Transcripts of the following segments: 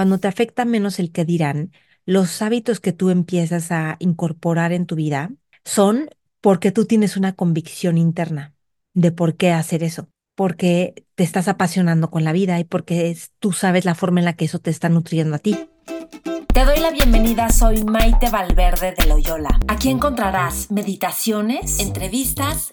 cuando te afecta menos el que dirán, los hábitos que tú empiezas a incorporar en tu vida son porque tú tienes una convicción interna de por qué hacer eso, porque te estás apasionando con la vida y porque tú sabes la forma en la que eso te está nutriendo a ti. Te doy la bienvenida, soy Maite Valverde de Loyola. Aquí encontrarás meditaciones, entrevistas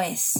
es.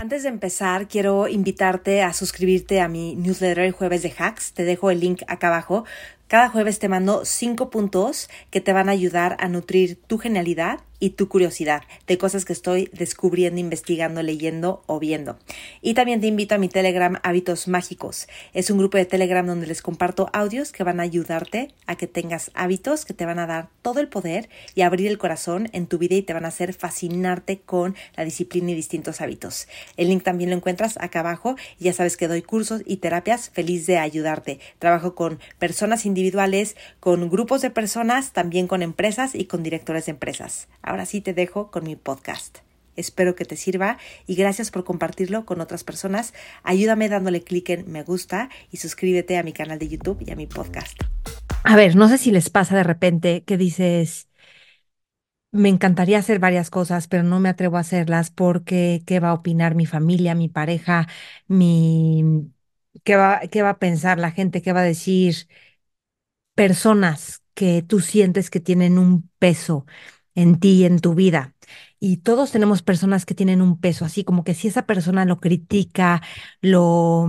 Antes de empezar, quiero invitarte a suscribirte a mi newsletter el jueves de hacks. Te dejo el link acá abajo. Cada jueves te mando cinco puntos que te van a ayudar a nutrir tu genialidad y tu curiosidad de cosas que estoy descubriendo, investigando, leyendo o viendo. Y también te invito a mi Telegram Hábitos Mágicos. Es un grupo de Telegram donde les comparto audios que van a ayudarte a que tengas hábitos que te van a dar todo el poder y abrir el corazón en tu vida y te van a hacer fascinarte con la disciplina y distintos hábitos. El link también lo encuentras acá abajo y ya sabes que doy cursos y terapias feliz de ayudarte. Trabajo con personas individuales, con grupos de personas, también con empresas y con directores de empresas. Ahora sí te dejo con mi podcast. Espero que te sirva y gracias por compartirlo con otras personas. Ayúdame dándole clic en me gusta y suscríbete a mi canal de YouTube y a mi podcast. A ver, no sé si les pasa de repente que dices, me encantaría hacer varias cosas, pero no me atrevo a hacerlas porque qué va a opinar mi familia, mi pareja, mi qué va, qué va a pensar la gente, qué va a decir personas que tú sientes que tienen un peso en ti, en tu vida. Y todos tenemos personas que tienen un peso, así como que si esa persona lo critica, lo,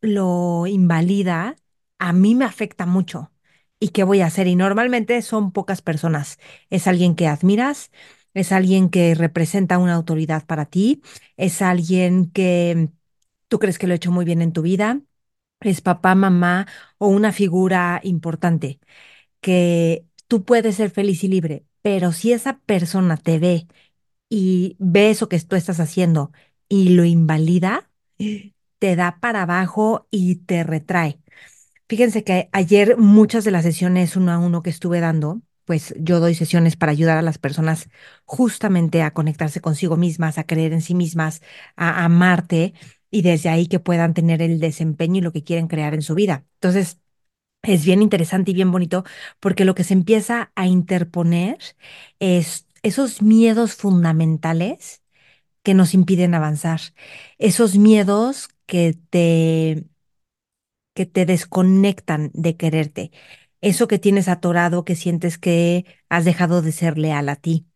lo invalida, a mí me afecta mucho. ¿Y qué voy a hacer? Y normalmente son pocas personas. Es alguien que admiras, es alguien que representa una autoridad para ti, es alguien que tú crees que lo ha hecho muy bien en tu vida, es papá, mamá o una figura importante que tú puedes ser feliz y libre, pero si esa persona te ve y ve eso que tú estás haciendo y lo invalida, te da para abajo y te retrae. Fíjense que ayer muchas de las sesiones uno a uno que estuve dando, pues yo doy sesiones para ayudar a las personas justamente a conectarse consigo mismas, a creer en sí mismas, a amarte y desde ahí que puedan tener el desempeño y lo que quieren crear en su vida. Entonces, es bien interesante y bien bonito porque lo que se empieza a interponer es esos miedos fundamentales que nos impiden avanzar, esos miedos que te que te desconectan de quererte, eso que tienes atorado, que sientes que has dejado de ser leal a ti,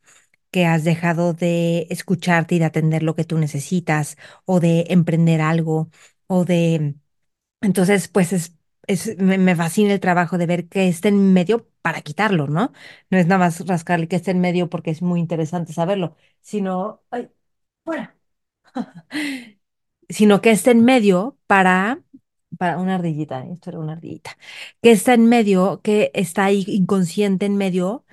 que has dejado de escucharte y de atender lo que tú necesitas, o de emprender algo, o de... Entonces, pues es me, fascina el trabajo de ver que esté en medio para quitarlo, ¿no? No es nada más rascarle que esté en medio porque es muy interesante saberlo, sino, ay, fuera, sino que esté en medio para, para una ardillita, ¿eh? esto era una ardillita, que está en medio, que está ahí inconsciente en medio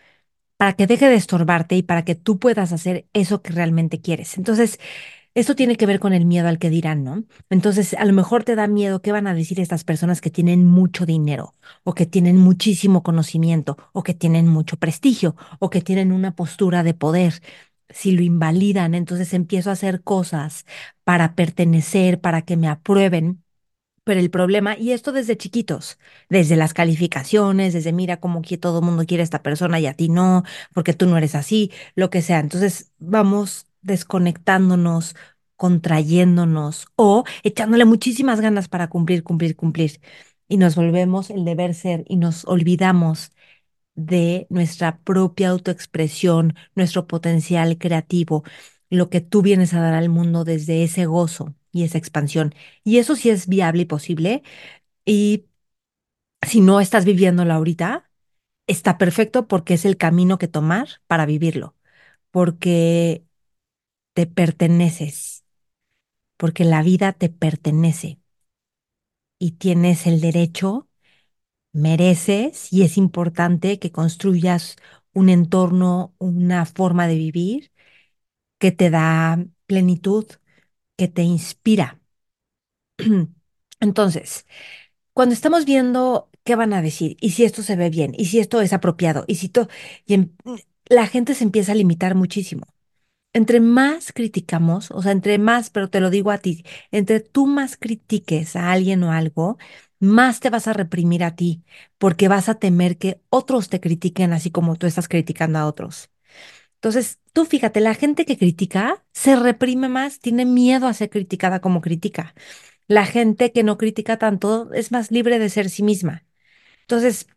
para que deje de estorbarte y para que tú puedas hacer eso que realmente quieres. Entonces, esto tiene que ver con el miedo al que dirán, ¿no? Entonces, a lo mejor te da miedo qué van a decir estas personas que tienen mucho dinero, o que tienen muchísimo conocimiento, o que tienen mucho prestigio, o que tienen una postura de poder. Si lo invalidan, entonces empiezo a hacer cosas para pertenecer, para que me aprueben. Pero el problema, y esto desde chiquitos, desde las calificaciones, desde mira cómo que todo el mundo quiere a esta persona y a ti no, porque tú no eres así, lo que sea. Entonces vamos desconectándonos, contrayéndonos o echándole muchísimas ganas para cumplir, cumplir, cumplir. Y nos volvemos el deber ser y nos olvidamos de nuestra propia autoexpresión, nuestro potencial creativo, lo que tú vienes a dar al mundo desde ese gozo y esa expansión. Y eso sí es viable y posible. Y si no estás viviéndolo ahorita, está perfecto porque es el camino que tomar para vivirlo. Porque te perteneces, porque la vida te pertenece. y tienes el derecho, mereces y es importante que construyas un entorno, una forma de vivir que te da plenitud, que te inspira. Entonces, cuando estamos viendo qué van a decir y si esto se ve bien y si esto es apropiado y si todo, em- la gente se empieza a limitar muchísimo. Entre más criticamos, o sea, entre más, pero te lo digo a ti, entre tú más critiques a alguien o algo, más te vas a reprimir a ti, porque vas a temer que otros te critiquen así como tú estás criticando a otros. Entonces, tú fíjate, la gente que critica se reprime más, tiene miedo a ser criticada como critica. La gente que no critica tanto es más libre de ser sí misma. Entonces,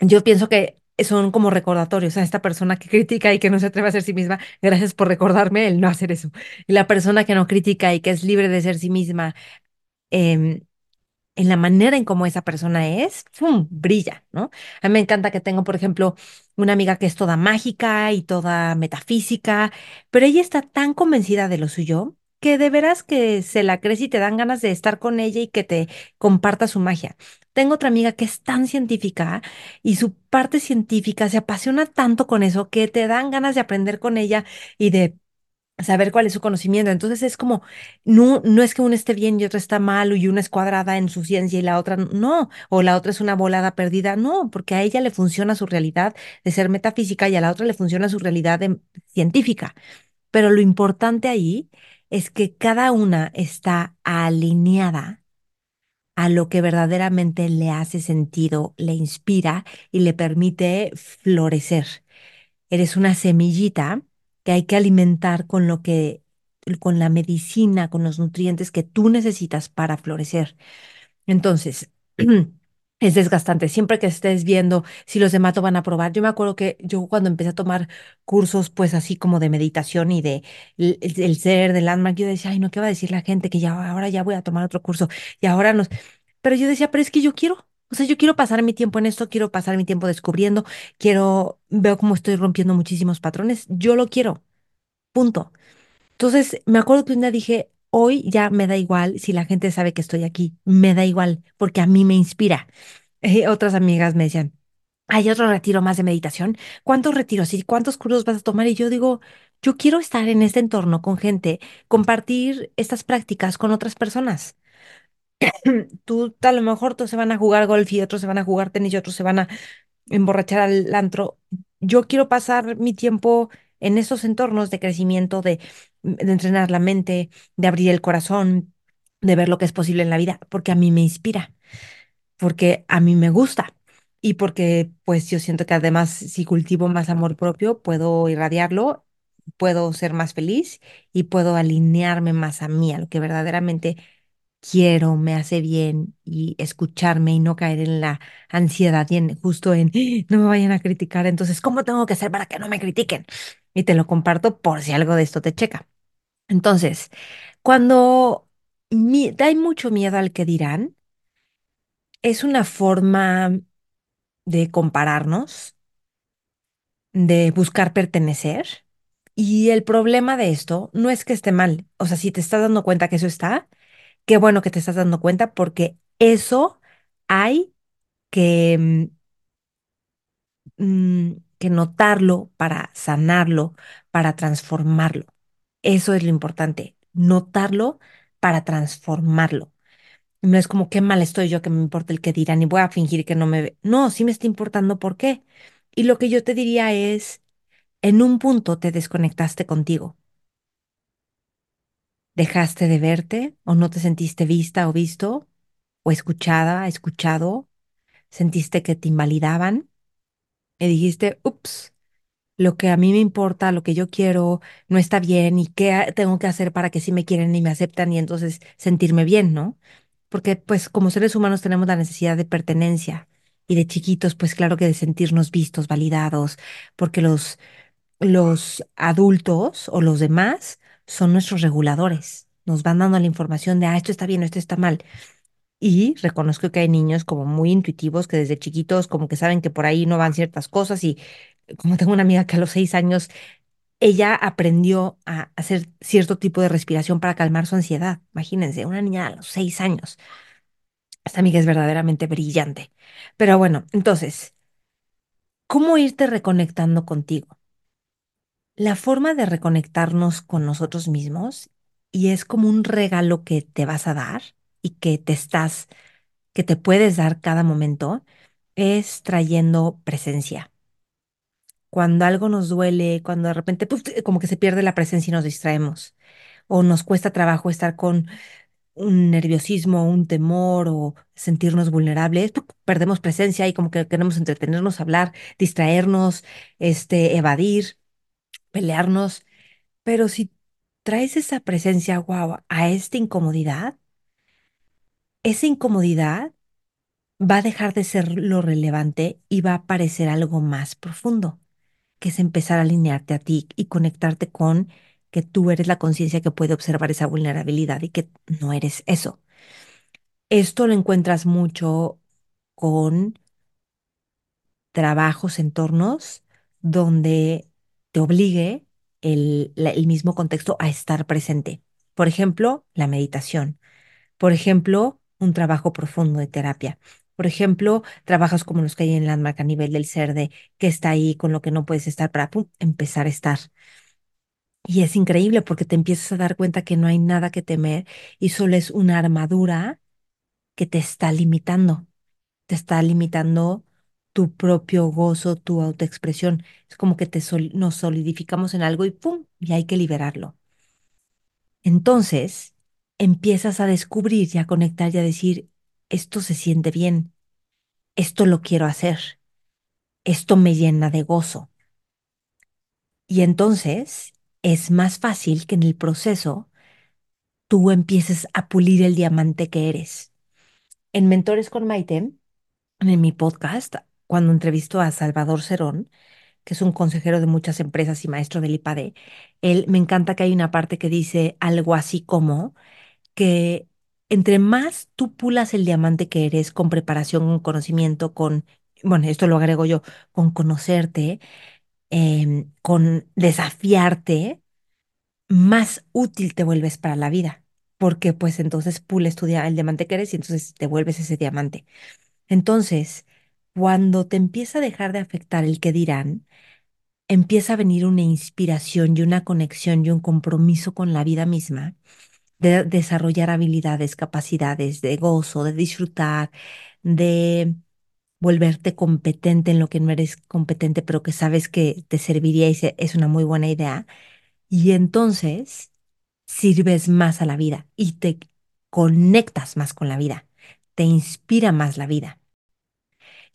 yo pienso que son como recordatorios a esta persona que critica y que no se atreve a ser sí misma. Gracias por recordarme el no hacer eso. Y la persona que no critica y que es libre de ser sí misma, em, en la manera en cómo esa persona es, brilla, ¿no? A mí me encanta que tengo, por ejemplo, una amiga que es toda mágica y toda metafísica, pero ella está tan convencida de lo suyo que de veras que se la crees y te dan ganas de estar con ella y que te comparta su magia. Tengo otra amiga que es tan científica y su parte científica se apasiona tanto con eso que te dan ganas de aprender con ella y de saber cuál es su conocimiento. Entonces es como, no, no es que uno esté bien y otro está mal y una es cuadrada en su ciencia y la otra no, o la otra es una volada perdida, no, porque a ella le funciona su realidad de ser metafísica y a la otra le funciona su realidad científica. Pero lo importante ahí es que cada una está alineada a lo que verdaderamente le hace sentido, le inspira y le permite florecer. Eres una semillita que hay que alimentar con lo que, con la medicina, con los nutrientes que tú necesitas para florecer. Entonces, es desgastante. Siempre que estés viendo si los de Mato van a probar. Yo me acuerdo que yo cuando empecé a tomar cursos, pues así como de meditación y de el, ser, de landmark, yo decía, ay, no, ¿qué va a decir la gente? Que ya ahora ya voy a tomar otro curso y ahora nos. Pero yo decía, pero es que yo quiero. O sea, yo quiero pasar mi tiempo en esto, quiero pasar mi tiempo descubriendo, quiero, veo cómo estoy rompiendo muchísimos patrones, yo lo quiero, punto. Entonces, me acuerdo que un día dije, hoy ya me da igual si la gente sabe que estoy aquí, me da igual, porque a mí me inspira. Eh, otras amigas me decían, ¿hay otro retiro más de meditación? ¿Cuántos retiros y cuántos cursos vas a tomar? Y yo digo, yo quiero estar en este entorno con gente, compartir estas prácticas con otras personas. Tú, a lo mejor, todos se van a jugar golf y otros se van a jugar tenis y otros se van a emborrachar al antro. Yo quiero pasar mi tiempo en esos entornos de crecimiento, de, de entrenar la mente, de abrir el corazón, de ver lo que es posible en la vida, porque a mí me inspira, porque a mí me gusta y porque pues yo siento que además si cultivo más amor propio, puedo irradiarlo, puedo ser más feliz y puedo alinearme más a mí, a lo que verdaderamente quiero, me hace bien y escucharme y no caer en la ansiedad y en, justo en "Ah, no me vayan a criticar, entonces, ¿cómo tengo que hacer para que no me critiquen? Y te lo comparto por si algo de esto te checa. Entonces, cuando mi- hay mucho miedo al que dirán, es una forma de compararnos, de buscar pertenecer. Y el problema de esto no es que esté mal. O sea, si te estás dando cuenta que eso está, qué bueno que te estás dando cuenta porque eso hay que, mm, que notarlo para sanarlo, para transformarlo. Eso es lo importante, notarlo para transformarlo. No es como qué mal estoy yo que me importa el que dirán y voy a fingir que no me ve. No, sí me está importando por qué. Y lo que yo te diría es, en un punto te desconectaste contigo. Dejaste de verte o no te sentiste vista o visto o escuchada, escuchado, sentiste que te invalidaban y dijiste, ups, lo que a mí me importa, lo que yo quiero, no está bien y qué tengo que hacer para que sí me quieren y me aceptan y entonces sentirme bien, ¿no? Porque pues como seres humanos tenemos la necesidad de pertenencia y de chiquitos, pues claro que de sentirnos vistos, validados, porque los, los adultos o los demás son nuestros reguladores. Nos van dando la información de, ah, esto está bien, esto está mal. Y reconozco que hay niños como muy intuitivos que desde chiquitos como que saben que por ahí no van ciertas cosas y como tengo una amiga que a los seis años ella aprendió a hacer cierto tipo de respiración para calmar su ansiedad. Imagínense, una niña a los seis años. Esta amiga es verdaderamente brillante. Pero bueno, entonces, ¿cómo irte reconectando contigo? La forma de reconectarnos con nosotros mismos, y es como un regalo que te vas a dar y que te estás, que te puedes dar cada momento, es trayendo presencia. Cuando algo nos duele, cuando de repente puf, como que se pierde la presencia y nos distraemos, o nos cuesta trabajo estar con un nerviosismo, un temor o sentirnos vulnerables, ¡puc! perdemos presencia y como que queremos entretenernos, hablar, distraernos, este, evadir, pelearnos. Pero si traes esa presencia, wow, a esta incomodidad, esa incomodidad va a dejar de ser lo relevante y va a aparecer algo más profundo, que es empezar a alinearte a ti y conectarte con que tú eres la conciencia que puede observar esa vulnerabilidad y que no eres eso. Esto lo encuentras mucho con trabajos, entornos donde te obligue el, el mismo contexto a estar presente. Por ejemplo, la meditación. Por ejemplo, un trabajo profundo de terapia. Por ejemplo, trabajos como los que hay en Landmark a nivel del ser de que está ahí con lo que no puedes estar para empezar a estar. Y es increíble porque te empiezas a dar cuenta que no hay nada que temer y solo es una armadura que te está limitando. Te está limitando tu propio gozo, tu autoexpresión. Es como que te sol- nos solidificamos en algo y ¡pum! Y hay que liberarlo. Entonces, empiezas a descubrir y a conectar y a decir, esto se siente bien, esto lo quiero hacer, esto me llena de gozo. Y entonces es más fácil que en el proceso tú empieces a pulir el diamante que eres. En Mentores con Maite, en mi podcast, cuando entrevisto a Salvador Cerón, que es un consejero de muchas empresas y maestro del IPADE, él me encanta que hay una parte que dice algo así como que entre más tú pulas el diamante que eres con preparación, con conocimiento, con, bueno, esto lo agrego yo, con conocerte, em, con desafiarte, más útil te vuelves para la vida, porque pues entonces pules tu el diamante que eres y entonces te vuelves ese diamante. Entonces, cuando te empieza a dejar de afectar el que dirán, empieza a venir una inspiración y una conexión y un compromiso con la vida misma, de desarrollar habilidades, capacidades de gozo, de disfrutar, de volverte competente en lo que no eres competente, pero que sabes que te serviría y es una muy buena idea. Y entonces sirves más a la vida y te conectas más con la vida, te inspira más la vida.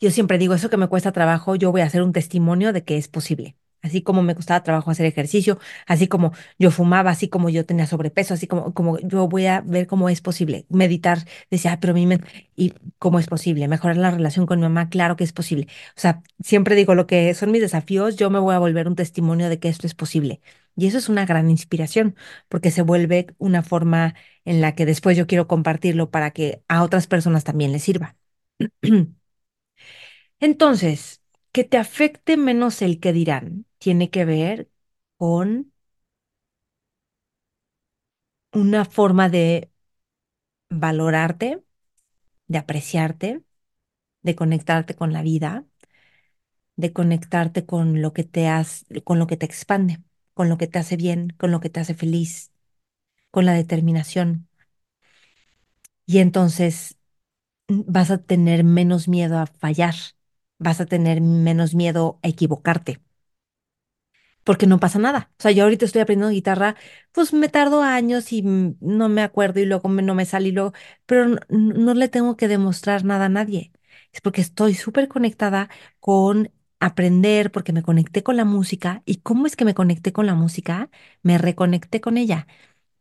Yo siempre digo, eso que me cuesta trabajo, yo voy a hacer un testimonio de que es posible. Así como me costaba trabajo hacer ejercicio, así como yo fumaba, así como yo tenía sobrepeso, así como, como yo voy a ver cómo es posible. Meditar, decía, "Ay, pero mi y cómo es posible. Mejorar la relación con mi mamá, claro que es posible. O sea, siempre digo lo que son mis desafíos, yo me voy a volver un testimonio de que esto es posible. Y eso es una gran inspiración, porque se vuelve una forma en la que después yo quiero compartirlo para que a otras personas también les sirva. Entonces, que te afecte menos el que dirán tiene que ver con una forma de valorarte, de apreciarte, de conectarte con la vida, de conectarte con lo que te has, con lo que te expande, con lo que te hace bien, con lo que te hace feliz, con la determinación. Y entonces mm, vas a tener menos miedo a fallar, vas a tener menos miedo a equivocarte porque no pasa nada. O sea, yo ahorita estoy aprendiendo guitarra, pues me tardo años y no me acuerdo y luego no me sale y luego, pero no, no le tengo que demostrar nada a nadie. Es porque estoy súper conectada con aprender, porque me conecté con la música. ¿Y cómo es que me conecté con la música? Me reconecté con ella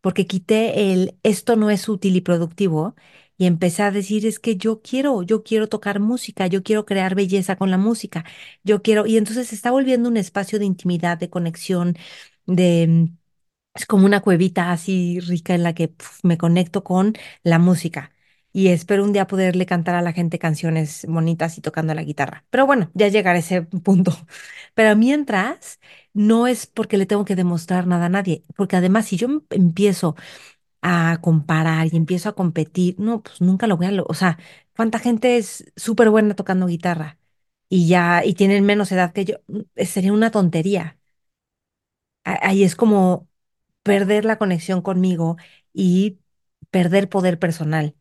porque quité el esto no es útil y productivo y empecé a decir es que yo quiero, yo quiero tocar música, yo quiero crear belleza con la música, yo quiero, y entonces se está volviendo un espacio de intimidad, de conexión, de, mm, es como una cuevita así rica en la que me conecto con la música. Y espero un día poderle cantar a la gente canciones bonitas y tocando la guitarra. Pero bueno, ya llegará a ese punto. Pero mientras, no es porque le tengo que demostrar nada a nadie, porque además si yo em- empiezo a comparar y empiezo a competir, no, pues nunca lo voy a lograr. O sea, ¿cuánta gente es súper buena tocando guitarra? Y ya, y tienen menos edad que yo. Mm, Sería una tontería. Ahí es como perder la conexión conmigo y perder poder personal.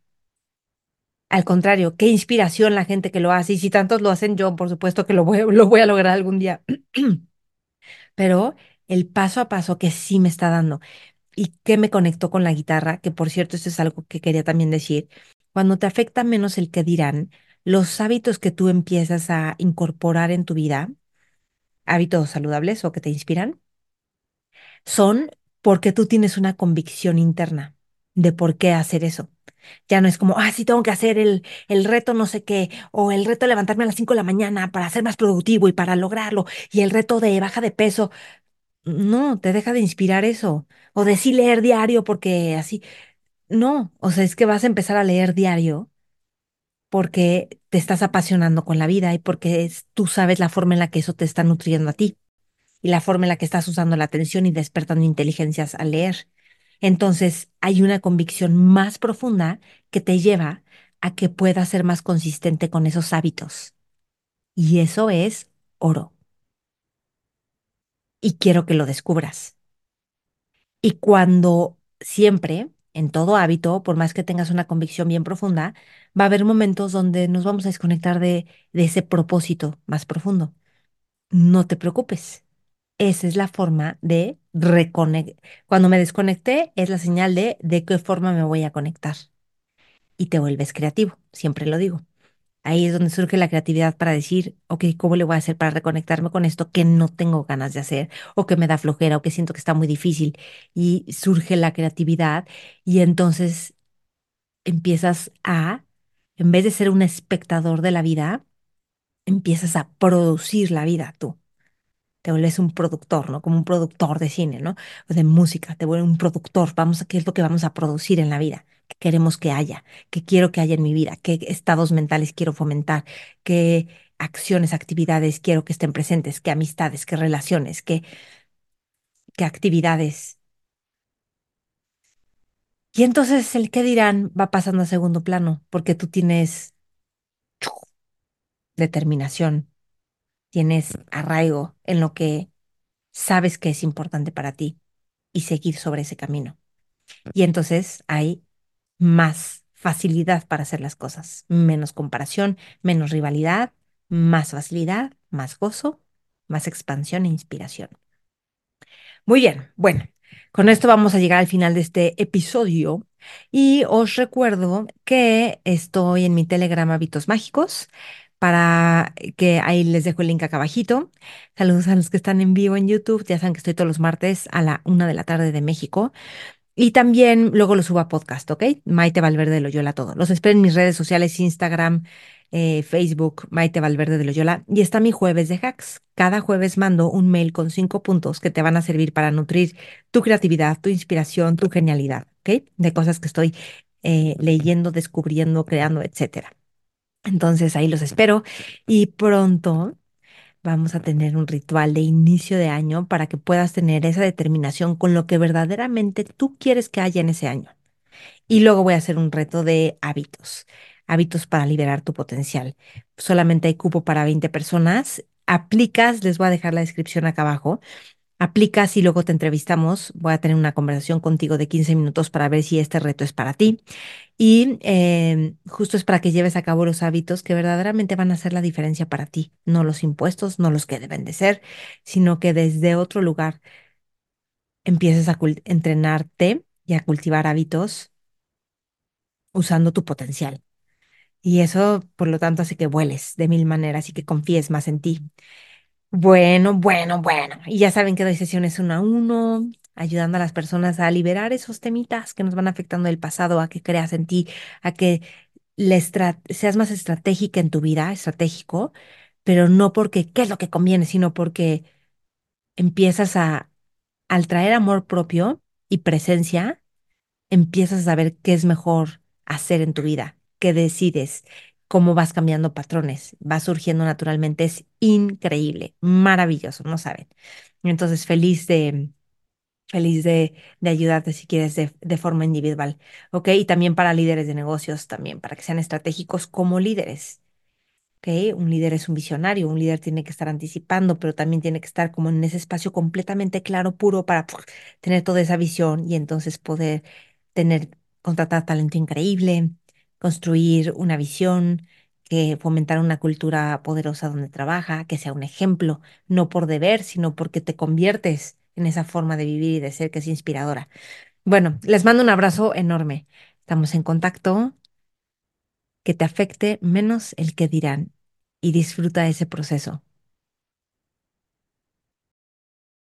Al contrario, qué inspiración la gente que lo hace. Y si tantos lo hacen, yo por supuesto que lo voy, lo voy a lograr algún día. Pero el paso a paso que sí me está dando y que me conectó con la guitarra, que por cierto, esto es algo que quería también decir, cuando te afecta menos el que dirán, los hábitos que tú empiezas a incorporar en tu vida, hábitos saludables o que te inspiran, son porque tú tienes una convicción interna de por qué hacer eso. Ya no es como, ah, sí, tengo que hacer el, el reto no sé qué, o el reto de levantarme a las 5 de la mañana para ser más productivo y para lograrlo, y el reto de baja de peso. No, te deja de inspirar eso. O de leer diario porque así. No, o sea, es que vas a empezar a leer diario porque te estás apasionando con la vida y porque es- tú sabes la forma en la que eso te está nutriendo a ti y la forma en la que estás usando la atención y despertando inteligencias al leer. Entonces, hay una convicción más profunda que te lleva a que puedas ser más consistente con esos hábitos. Y eso es oro. Y quiero que lo descubras. Y cuando siempre, en todo hábito, por más que tengas una convicción bien profunda, va a haber momentos donde nos vamos a desconectar de, de ese propósito más profundo. No te preocupes. Esa es la forma de reconectar. Cuando me desconecté, es la señal de de qué forma me voy a conectar. Y te vuelves creativo, siempre lo digo. Ahí es donde surge la creatividad para decir, ok, ¿cómo le voy a hacer para reconectarme con esto que no tengo ganas de hacer o que me da flojera o que siento que está muy difícil? Y surge la creatividad y entonces empiezas a, en vez de ser un espectador de la vida, empiezas a producir la vida tú. Te vuelves un productor, ¿no? Como un productor de cine, ¿no? O de música, te vuelves un productor. Vamos a, ¿qué es lo que vamos a producir en la vida? ¿Qué queremos que haya? ¿Qué quiero que haya en mi vida? ¿Qué estados mentales quiero fomentar? ¿Qué acciones, actividades quiero que estén presentes? ¿Qué amistades? ¿Qué relaciones? ¿Qué, qué actividades? Y entonces el qué dirán va pasando a segundo plano, porque tú tienes determinación, tienes arraigo en lo que sabes que es importante para ti y seguir sobre ese camino. Y entonces hay más facilidad para hacer las cosas, menos comparación, menos rivalidad, más facilidad, más gozo, más expansión e inspiración. Muy bien, bueno, con esto vamos a llegar al final de este episodio y os recuerdo que estoy en mi Telegram Hábitos Mágicos para que ahí les dejo el link acá abajito. Saludos a los que están en vivo en YouTube, ya saben que estoy todos los martes a la una de la tarde de México. Y también luego lo subo a podcast, ¿ok? Maite Valverde de Loyola todo. Los espero en mis redes sociales, Instagram, eh, Facebook, Maite Valverde de Loyola. Y está mi jueves de hacks. Cada jueves mando un mail con cinco puntos que te van a servir para nutrir tu creatividad, tu inspiración, tu genialidad, ¿ok? De cosas que estoy eh, leyendo, descubriendo, creando, etcétera. Entonces ahí los espero y pronto vamos a tener un ritual de inicio de año para que puedas tener esa determinación con lo que verdaderamente tú quieres que haya en ese año. Y luego voy a hacer un reto de hábitos, hábitos para liberar tu potencial. Solamente hay cupo para 20 personas. Aplicas, les voy a dejar la descripción acá abajo. Aplicas y luego te entrevistamos. Voy a tener una conversación contigo de 15 minutos para ver si este reto es para ti. Y eh, justo es para que lleves a cabo los hábitos que verdaderamente van a hacer la diferencia para ti, no los impuestos, no los que deben de ser, sino que desde otro lugar empieces a entrenarte y a cultivar hábitos usando tu potencial. Y eso, por lo tanto, hace que vueles de mil maneras y que confíes más en ti. Bueno, bueno, bueno. Y ya saben que doy sesiones uno a uno, ayudando a las personas a liberar esos temitas que nos van afectando del pasado, a que creas en ti, a que seas más estratégica en tu vida, estratégico, pero no porque qué es lo que conviene, sino porque empiezas a, al traer amor propio y presencia, empiezas a saber qué es mejor hacer en tu vida, qué decides, cómo vas cambiando patrones, va surgiendo naturalmente, es increíble, maravilloso, no saben. Entonces, feliz de feliz de, de ayudarte si quieres de, de forma individual, ¿ok? Y también para líderes de negocios, también para que sean estratégicos como líderes. ¿ok? Un líder es un visionario, un líder tiene que estar anticipando, pero también tiene que estar como en ese espacio completamente claro, puro, para tener toda esa visión y entonces poder tener, contratar talento increíble, construir una visión, que fomentar una cultura poderosa donde trabaja, que sea un ejemplo, no por deber, sino porque te conviertes en esa forma de vivir y de ser que es inspiradora. Bueno, les mando un abrazo enorme. Estamos en contacto. Que te afecte menos el que dirán y disfruta ese proceso.